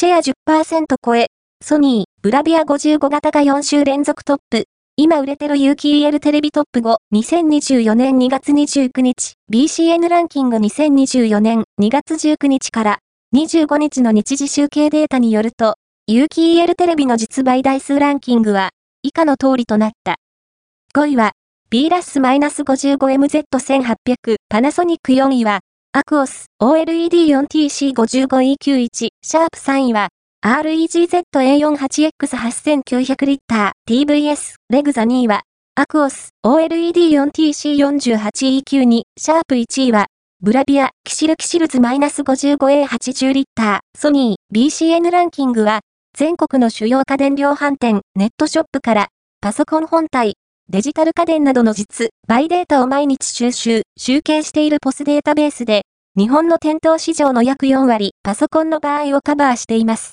シェア10%超え、ソニー、ブラビア55型が4週連続トップ。今売れてる有機 EL テレビトップ5、2024年2月29日、BCN ランキング2024年2月19日から25日の日時集計データによると、有機 EL テレビの実売台数ランキングは、以下の通りとなった。5位は、B ラス -55MZ1800 パナソニック4位は、アクオス OLED4TC55EQ1 シャープ3位は、REGZ-A48X8900 リッター TVS レグザ2位は、アクオス OLED4TC48EQ2 シャープ1位は、ブラビアキシルキシルズ -55A80 リッターソニー BCN ランキングは、全国の主要家電量販店ネットショップから、パソコン本体、デジタル家電などの実、バイデータを毎日収集、集計しているポスデータベースで、日本の店頭市場の約4割、パソコンの場合をカバーしています。